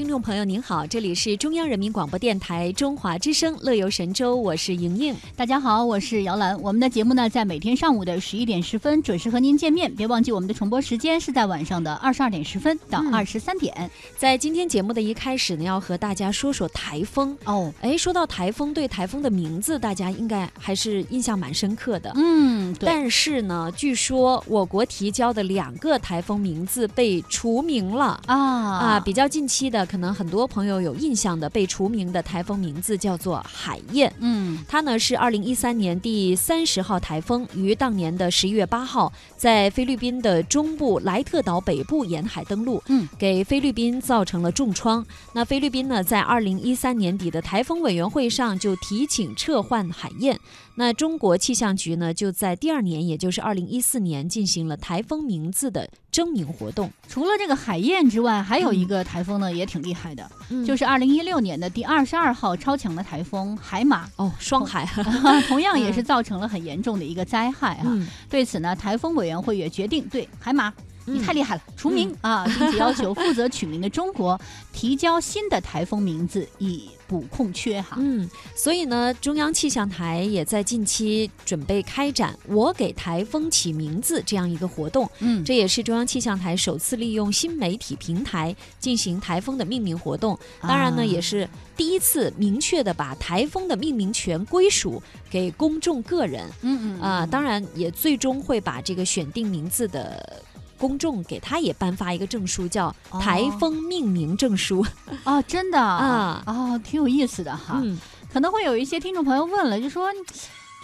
听众朋友您好，这里是中央人民广播电台中华之声《乐游神州》，我是莹莹。大家好，我是姚兰。我们的节目呢，在每天上午的十一点十分准时和您见面。别忘记我们的重播时间是在晚上的二十二点十分到二十三点。在今天节目的一开始呢，要和大家说说台风哦。哎，说到台风，对台风的名字，大家应该还是印象蛮深刻的。嗯，对。但是呢，据说我国提交的两个台风名字被除名了啊啊！比较近期的。可能很多朋友有印象的被除名的台风名字叫做海燕，嗯，它呢是二零一三年第三十号台风，于当年的十一月八号在菲律宾的中部莱特岛北部沿海登陆，嗯，给菲律宾造成了重创。那菲律宾呢在二零一三年底的台风委员会上就提请撤换海燕，那中国气象局呢就在第二年，也就是二零一四年进行了台风名字的征名活动。除了这个海燕之外，还有一个台风呢也挺。厉害的，就是二零一六年的第二十二号超强的台风海马哦，双海，同样也是造成了很严重的一个灾害啊。对此呢，台风委员会也决定对海马。你太厉害了，除名啊，并且要求负责取名的中国 提交新的台风名字以补空缺哈。嗯，所以呢，中央气象台也在近期准备开展“我给台风起名字”这样一个活动。嗯，这也是中央气象台首次利用新媒体平台进行台风的命名活动。当然呢，也是第一次明确的把台风的命名权归属给公众个人。嗯嗯啊，当然也最终会把这个选定名字的。公众给他也颁发一个证书，叫台风命名证书。哦，真的啊，哦，挺有意思的哈。嗯，可能会有一些听众朋友问了，就说，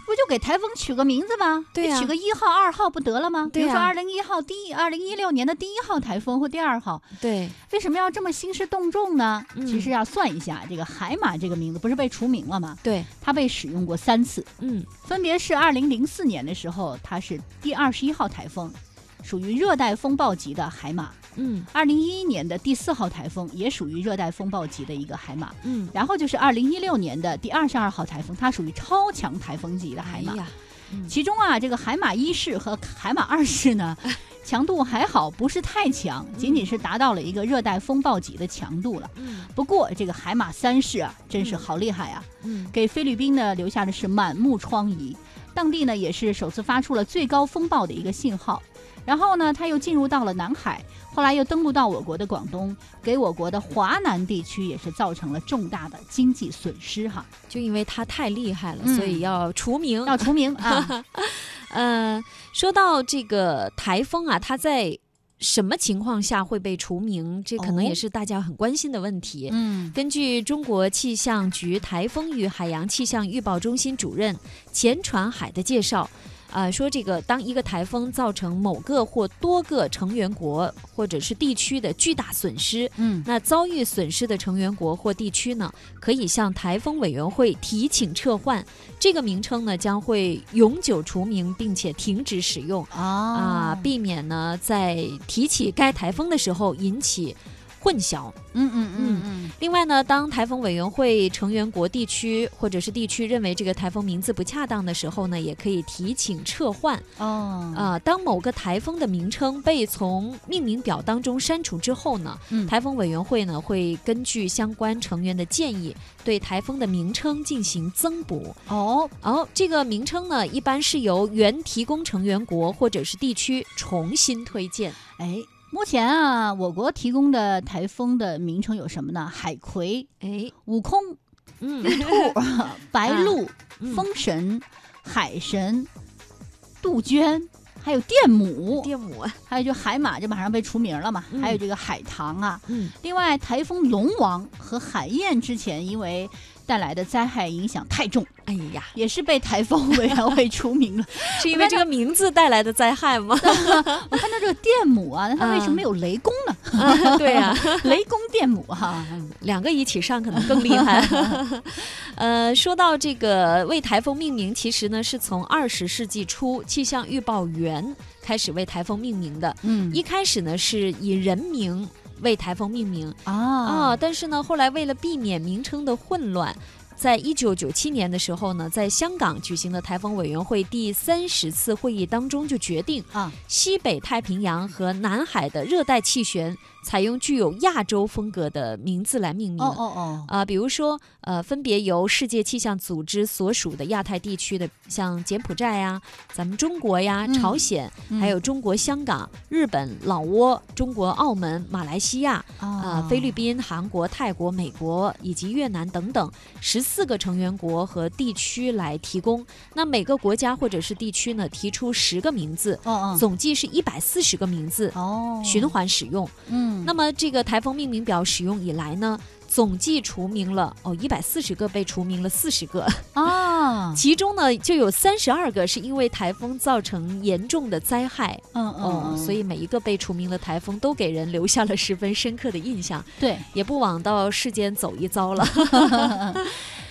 不就给台风取个名字吗？对取个一号、二号不得了吗？比如说二零一号第，二零一六年的第一号台风或第二号。对，为什么要这么兴师动众呢？其实要算一下，这个海马这个名字不是被除名了吗？对，它被使用过三次。嗯，分别是二零零四年的时候，它是第二十一号台风。属于热带风暴级的海马，嗯，二零一一年的第四号台风也属于热带风暴级的一个海马，嗯，然后就是二零一六年的第二十二号台风，它属于超强台风级的海马，其中啊，这个海马一世和海马二世呢，强度还好，不是太强，仅仅是达到了一个热带风暴级的强度了。嗯，不过这个海马三世啊，真是好厉害啊，嗯，给菲律宾呢留下的是满目疮痍，当地呢也是首次发出了最高风暴的一个信号。然后呢，它又进入到了南海，后来又登陆到我国的广东，给我国的华南地区也是造成了重大的经济损失哈。就因为它太厉害了，所以要除名，要除名啊。呃，说到这个台风啊，它在什么情况下会被除名？这可能也是大家很关心的问题。嗯，根据中国气象局台风与海洋气象预报中心主任钱传海的介绍。啊，说这个，当一个台风造成某个或多个成员国或者是地区的巨大损失，嗯，那遭遇损失的成员国或地区呢，可以向台风委员会提请撤换，这个名称呢将会永久除名，并且停止使用。啊，避免呢在提起该台风的时候引起。混淆，嗯嗯嗯嗯。另外呢，当台风委员会成员国地区或者是地区认为这个台风名字不恰当的时候呢，也可以提请撤换。哦，啊，当某个台风的名称被从命名表当中删除之后呢，台风委员会呢会根据相关成员的建议，对台风的名称进行增补。哦，哦，这个名称呢，一般是由原提供成员国或者是地区重新推荐。哎。目前啊，我国提供的台风的名称有什么呢？海葵，哎，悟空，嗯，玉兔，白鹿，风神，海神，杜鹃，还有电母，电母，还有就海马，就马上被除名了嘛。还有这个海棠啊，嗯，另外台风龙王和海燕之前因为。带来的灾害影响太重，哎呀，也是被台风委员会除名了，是因为这个名字带来的灾害吗？我看到这个电母啊，那它为什么没有雷公呢？对呀，雷公电母哈，两个一起上可能更厉害。呃，说到这个为台风命名，其实呢是从二十世纪初气象预报员开始为台风命名的。嗯，一开始呢是以人名。为台风命名啊啊！但是呢，后来为了避免名称的混乱，在一九九七年的时候呢，在香港举行的台风委员会第三十次会议当中就决定啊，西北太平洋和南海的热带气旋采用具有亚洲风格的名字来命名。哦哦哦，啊，比如说，呃，分别由世界气象组织所属的亚太地区的，像柬埔寨呀、咱们中国呀、朝鲜，还有中国香港、日本、老挝、中国澳门、马来西亚、啊菲律宾、韩国、泰国、美国以及越南等等十四个成员国和地区来提供。那每个国家或者是地区呢，提出十个名字，哦哦，总计是一百四十个名字，哦，循环使用。嗯，那么这个台风命名表使用以来呢，总计除名了哦一百四十个被除名了四十个。啊，其中呢就有三十二个是因为台风造成严重的灾害，嗯嗯，所以每一个被除名的台风都给人留下了十分深刻的印象。对，也不枉到世间走一遭了。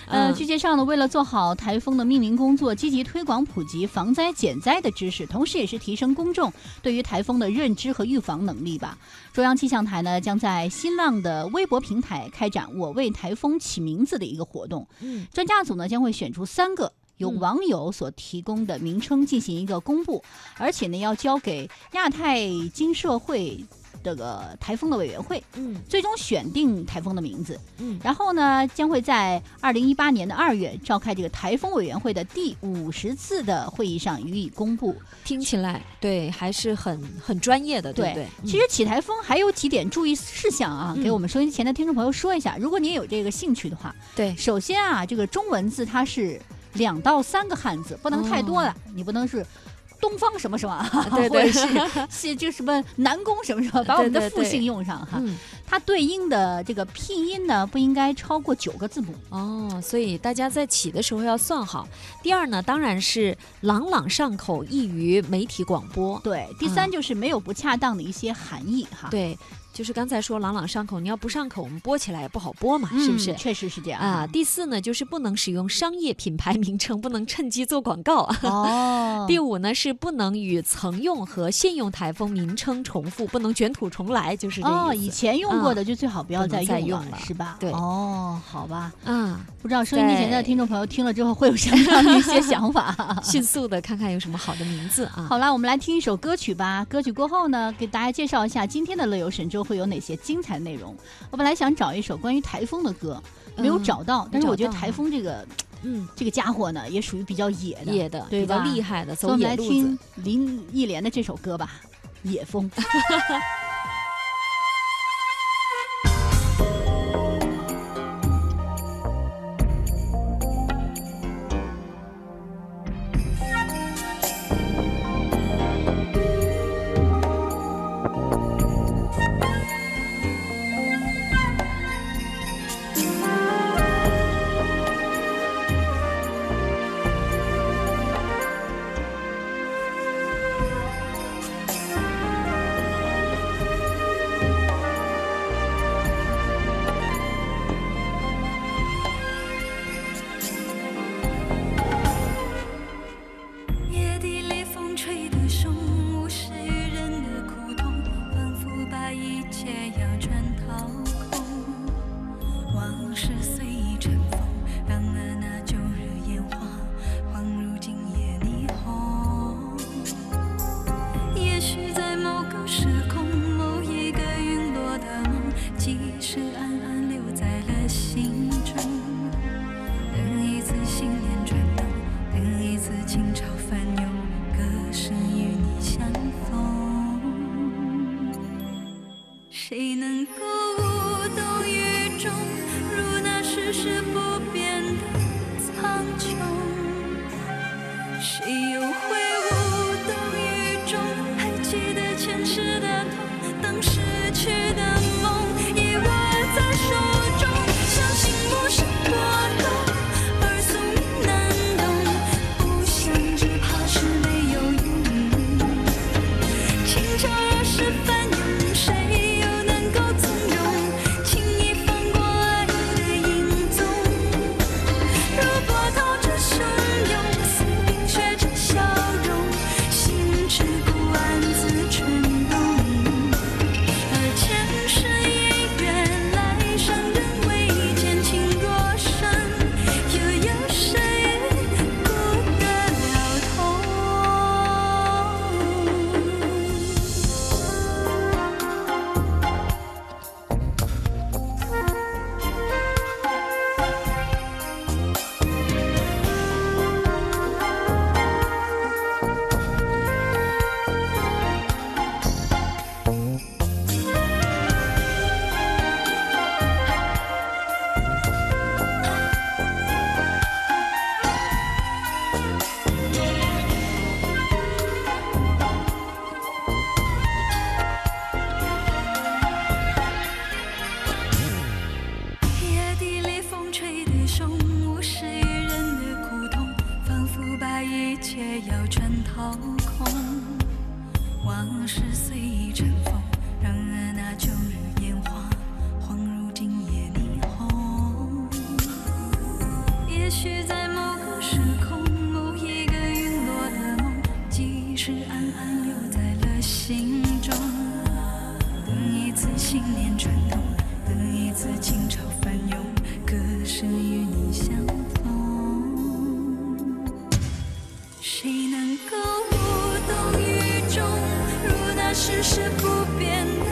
呃，据介绍呢，为了做好台风的命名工作，积极推广普及防灾减灾的知识，同时也是提升公众对于台风的认知和预防能力吧。中央气象台呢，将在新浪的微博平台开展“我为台风起名字”的一个活动。嗯，专家组呢将会选出三个由网友所提供的名称进行一个公布，而且呢要交给亚太经社会。这个台风的委员会，嗯，最终选定台风的名字，嗯，然后呢，将会在二零一八年的二月召开这个台风委员会的第五十次的会议上予以公布。听起来对，还是很很专业的，对不对？其实起台风还有几点注意事项啊，给我们收音机前的听众朋友说一下。如果您有这个兴趣的话，对，首先啊，这个中文字它是两到三个汉字，不能太多了，你不能是。东方什么什么，或者是是就什么南宫什么什么，把我们的复姓用上哈。它对应的这个拼音呢，不应该超过九个字母哦。所以大家在起的时候要算好。第二呢，当然是朗朗上口，易于媒体广播。对，第三就是没有不恰当的一些含义哈。对。就是刚才说朗朗上口，你要不上口，我们播起来也不好播嘛，是不是？确实是这样啊。第四呢，就是不能使用商业品牌名称，不能趁机做广告。哦。第五呢，是不能与曾用和现用台风名称重复，不能卷土重来，就是这哦，以前用过的就最好不要再用了，是吧？对。哦，好吧。嗯，不知道收音机前的听众朋友听了之后会有什么样的一些想法？迅速的看看有什么好的名字啊。好了，我们来听一首歌曲吧。歌曲过后呢，给大家介绍一下今天的乐游神州会有哪些精彩内容？我本来想找一首关于台风的歌，没有找到。但是我觉得台风这个，嗯，这个家伙呢，也属于比较野的、野的、比较厉害的，走野路子。我们来听林忆莲的这首歌吧，《野风》。Bye. 世事不变。